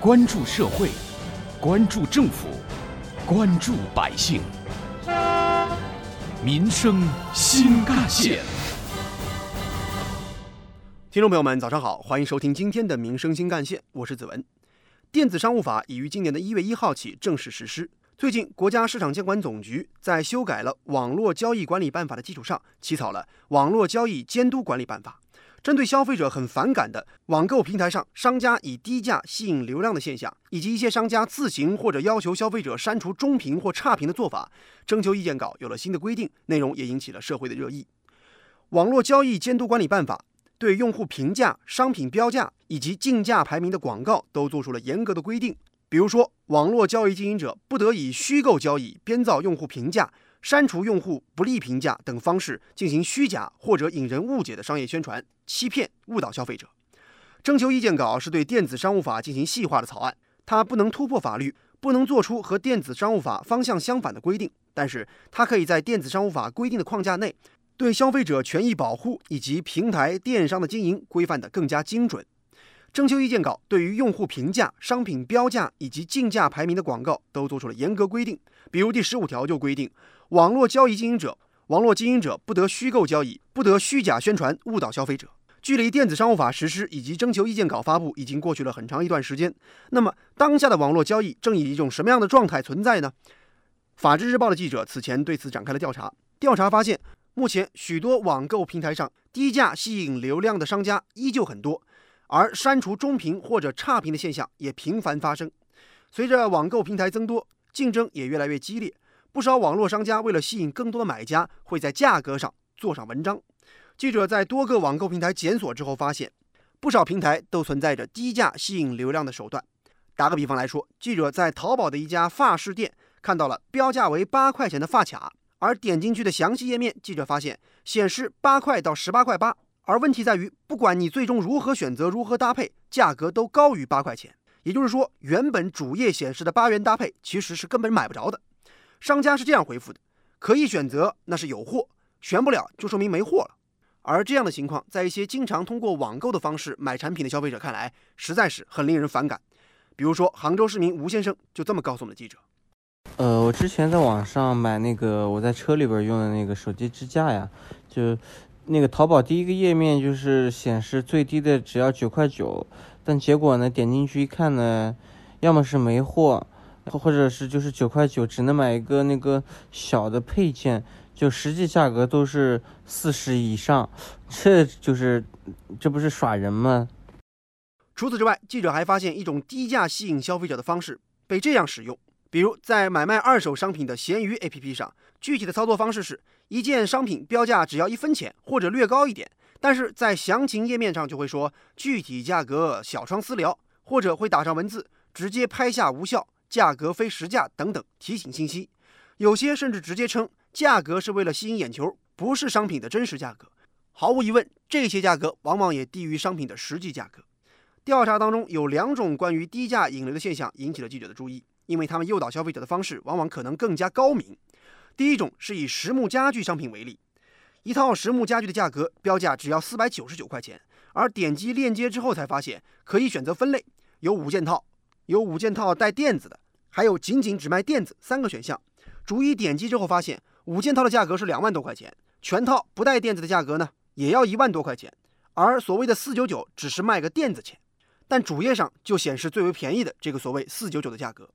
关注社会，关注政府，关注百姓，民生新干线。听众朋友们，早上好，欢迎收听今天的《民生新干线》，我是子文。电子商务法已于今年的一月一号起正式实施。最近，国家市场监管总局在修改了《网络交易管理办法》的基础上，起草了《网络交易监督管理办法》。针对消费者很反感的网购平台上商家以低价吸引流量的现象，以及一些商家自行或者要求消费者删除中评或差评的做法，征求意见稿有了新的规定，内容也引起了社会的热议。《网络交易监督管理办法》对用户评价、商品标价以及竞价排名的广告都做出了严格的规定。比如说，网络交易经营者不得以虚构交易、编造用户评价、删除用户不利评价等方式进行虚假或者引人误解的商业宣传，欺骗、误导消费者。征求意见稿是对电子商务法进行细化的草案，它不能突破法律，不能做出和电子商务法方向相反的规定，但是它可以在电子商务法规定的框架内。对消费者权益保护以及平台电商的经营规范得更加精准。征求意见稿对于用户评价、商品标价以及竞价排名的广告都做出了严格规定。比如第十五条就规定，网络交易经营者、网络经营者不得虚构交易，不得虚假宣传误导消费者。距离电子商务法实施以及征求意见稿发布已经过去了很长一段时间。那么，当下的网络交易正以一种什么样的状态存在呢？法制日报的记者此前对此展开了调查，调查发现。目前，许多网购平台上低价吸引流量的商家依旧很多，而删除中评或者差评的现象也频繁发生。随着网购平台增多，竞争也越来越激烈，不少网络商家为了吸引更多的买家，会在价格上做上文章。记者在多个网购平台检索之后发现，不少平台都存在着低价吸引流量的手段。打个比方来说，记者在淘宝的一家发饰店看到了标价为八块钱的发卡。而点进去的详细页面，记者发现显示八块到十八块八。而问题在于，不管你最终如何选择、如何搭配，价格都高于八块钱。也就是说，原本主页显示的八元搭配，其实是根本买不着的。商家是这样回复的：可以选择，那是有货；选不了，就说明没货了。而这样的情况，在一些经常通过网购的方式买产品的消费者看来，实在是很令人反感。比如说，杭州市民吴先生就这么告诉我们的记者。呃，我之前在网上买那个我在车里边用的那个手机支架呀，就那个淘宝第一个页面就是显示最低的只要九块九，但结果呢点进去一看呢，要么是没货，或者是就是九块九只能买一个那个小的配件，就实际价格都是四十以上，这就是这不是耍人吗？除此之外，记者还发现一种低价吸引消费者的方式被这样使用。比如，在买卖二手商品的闲鱼 APP 上，具体的操作方式是一件商品标价只要一分钱或者略高一点，但是在详情页面上就会说具体价格小窗私聊，或者会打上文字直接拍下无效，价格非实价等等提醒信息。有些甚至直接称价格是为了吸引眼球，不是商品的真实价格。毫无疑问，这些价格往往也低于商品的实际价格。调查当中有两种关于低价引流的现象引起了记者的注意。因为他们诱导消费者的方式往往可能更加高明。第一种是以实木家具商品为例，一套实木家具的价格标价只要四百九十九块钱，而点击链接之后才发现可以选择分类，有五件套，有五件套带垫子的，还有仅仅只卖垫子三个选项。逐一点击之后发现，五件套的价格是两万多块钱，全套不带垫子的价格呢也要一万多块钱，而所谓的四九九只是卖个垫子钱，但主页上就显示最为便宜的这个所谓四九九的价格。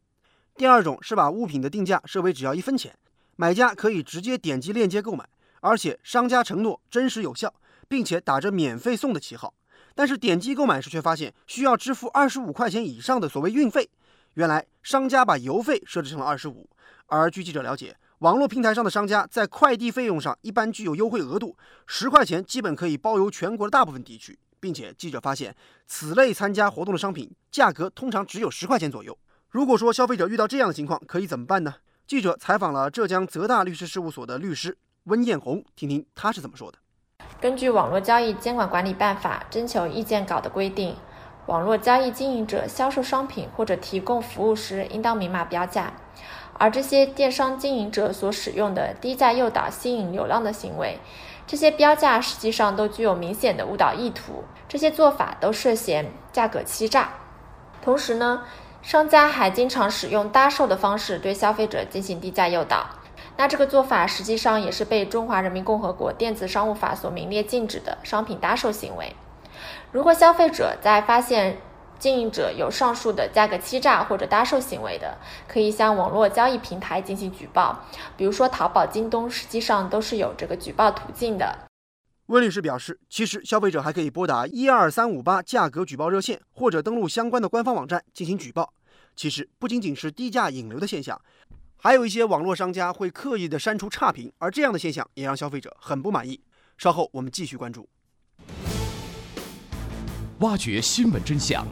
第二种是把物品的定价设为只要一分钱，买家可以直接点击链接购买，而且商家承诺真实有效，并且打着免费送的旗号。但是点击购买时却发现需要支付二十五块钱以上的所谓运费。原来商家把邮费设置成了二十五，而据记者了解，网络平台上的商家在快递费用上一般具有优惠额度，十块钱基本可以包邮全国的大部分地区，并且记者发现此类参加活动的商品价格通常只有十块钱左右。如果说消费者遇到这样的情况，可以怎么办呢？记者采访了浙江泽大律师事务所的律师温艳红，听听他是怎么说的。根据《网络交易监管管理办法》征求意见稿的规定，网络交易经营者销售商品或者提供服务时，应当明码标价。而这些电商经营者所使用的低价诱导、吸引流量的行为，这些标价实际上都具有明显的误导意图，这些做法都涉嫌价格欺诈。同时呢，商家还经常使用搭售的方式对消费者进行低价诱导。那这个做法实际上也是被《中华人民共和国电子商务法》所明列禁止的商品搭售行为。如果消费者在发现经营者有上述的价格欺诈或者搭售行为的，可以向网络交易平台进行举报，比如说淘宝、京东，实际上都是有这个举报途径的。温律师表示，其实消费者还可以拨打一二三五八价格举报热线，或者登录相关的官方网站进行举报。其实不仅仅是低价引流的现象。还有一些网络商家会刻意的删除差评，而这样的现象也让消费者很不满意。稍后我们继续关注，挖掘新闻真相，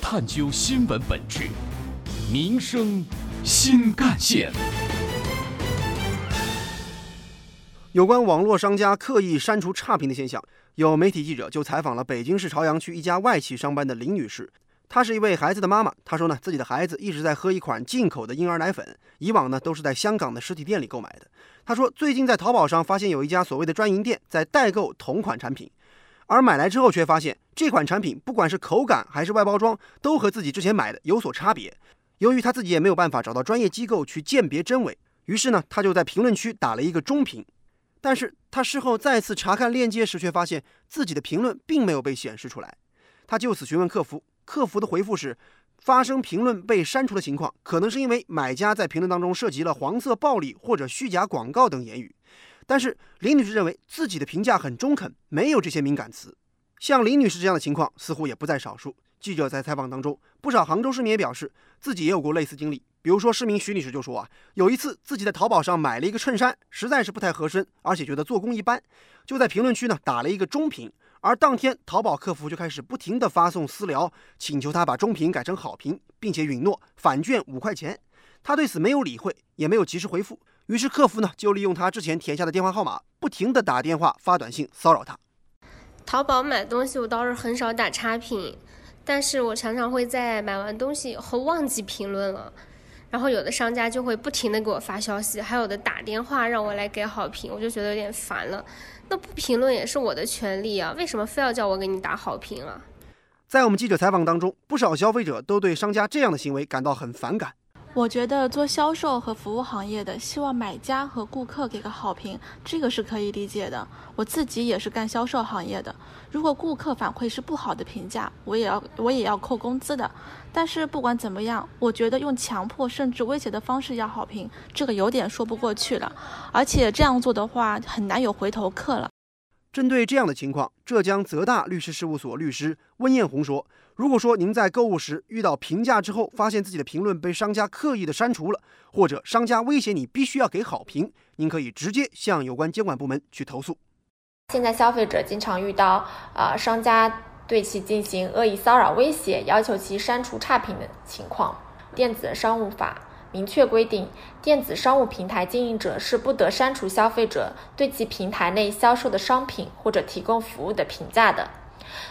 探究新闻本质，民生新干线。有关网络商家刻意删除差评的现象，有媒体记者就采访了北京市朝阳区一家外企上班的林女士。她是一位孩子的妈妈，她说呢，自己的孩子一直在喝一款进口的婴儿奶粉，以往呢都是在香港的实体店里购买的。她说，最近在淘宝上发现有一家所谓的专营店在代购同款产品，而买来之后却发现这款产品不管是口感还是外包装，都和自己之前买的有所差别。由于她自己也没有办法找到专业机构去鉴别真伪，于是呢，她就在评论区打了一个中评。但是她事后再次查看链接时，却发现自己的评论并没有被显示出来。她就此询问客服。客服的回复是，发生评论被删除的情况，可能是因为买家在评论当中涉及了黄色暴力或者虚假广告等言语。但是林女士认为自己的评价很中肯，没有这些敏感词。像林女士这样的情况似乎也不在少数。记者在采访当中，不少杭州市民也表示自己也有过类似经历。比如说，市民徐女士就说啊，有一次自己在淘宝上买了一个衬衫，实在是不太合身，而且觉得做工一般，就在评论区呢打了一个中评。而当天，淘宝客服就开始不停地发送私聊，请求他把中评改成好评，并且允诺返券五块钱。他对此没有理会，也没有及时回复。于是客服呢，就利用他之前填下的电话号码，不停地打电话、发短信骚扰他。淘宝买东西，我倒是很少打差评，但是我常常会在买完东西以后忘记评论了。然后有的商家就会不停地给我发消息，还有的打电话让我来给好评，我就觉得有点烦了。那不评论也是我的权利啊，为什么非要叫我给你打好评啊？在我们记者采访当中，不少消费者都对商家这样的行为感到很反感。我觉得做销售和服务行业的，希望买家和顾客给个好评，这个是可以理解的。我自己也是干销售行业的，如果顾客反馈是不好的评价，我也要我也要扣工资的。但是不管怎么样，我觉得用强迫甚至威胁的方式要好评，这个有点说不过去了。而且这样做的话，很难有回头客了。针对这样的情况，浙江泽大律师事务所律师温艳红说。如果说您在购物时遇到评价之后，发现自己的评论被商家刻意的删除了，或者商家威胁你必须要给好评，您可以直接向有关监管部门去投诉。现在消费者经常遇到啊商家对其进行恶意骚扰、威胁，要求其删除差评的情况。电子商务法明确规定，电子商务平台经营者是不得删除消费者对其平台内销售的商品或者提供服务的评价的。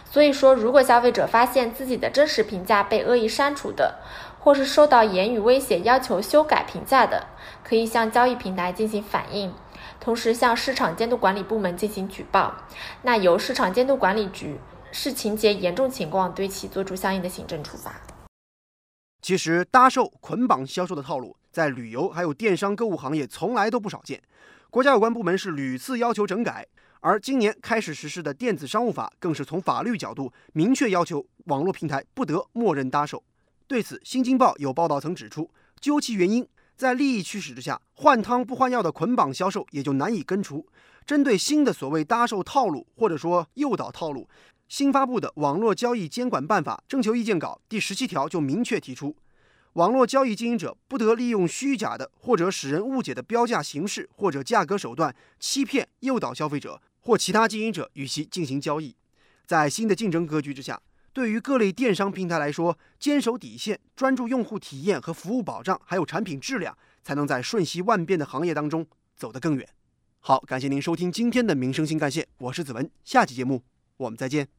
所以说，如果消费者发现自己的真实评价被恶意删除的，或是受到言语威胁要求修改评价的，可以向交易平台进行反映，同时向市场监督管理部门进行举报。那由市场监督管理局视情节严重情况对其作出相应的行政处罚。其实，搭售、捆绑销售的套路在旅游还有电商购物行业从来都不少见，国家有关部门是屡次要求整改。而今年开始实施的电子商务法，更是从法律角度明确要求网络平台不得默认搭售。对此，《新京报》有报道曾指出，究其原因，在利益驱使之下，换汤不换药的捆绑销售也就难以根除。针对新的所谓搭售套路，或者说诱导套路，新发布的《网络交易监管办法》征求意见稿第十七条就明确提出。网络交易经营者不得利用虚假的或者使人误解的标价形式或者价格手段欺骗、诱导消费者或其他经营者与其进行交易。在新的竞争格局之下，对于各类电商平台来说，坚守底线、专注用户体验和服务保障，还有产品质量，才能在瞬息万变的行业当中走得更远。好，感谢您收听今天的民生新干线，我是子文，下期节目我们再见。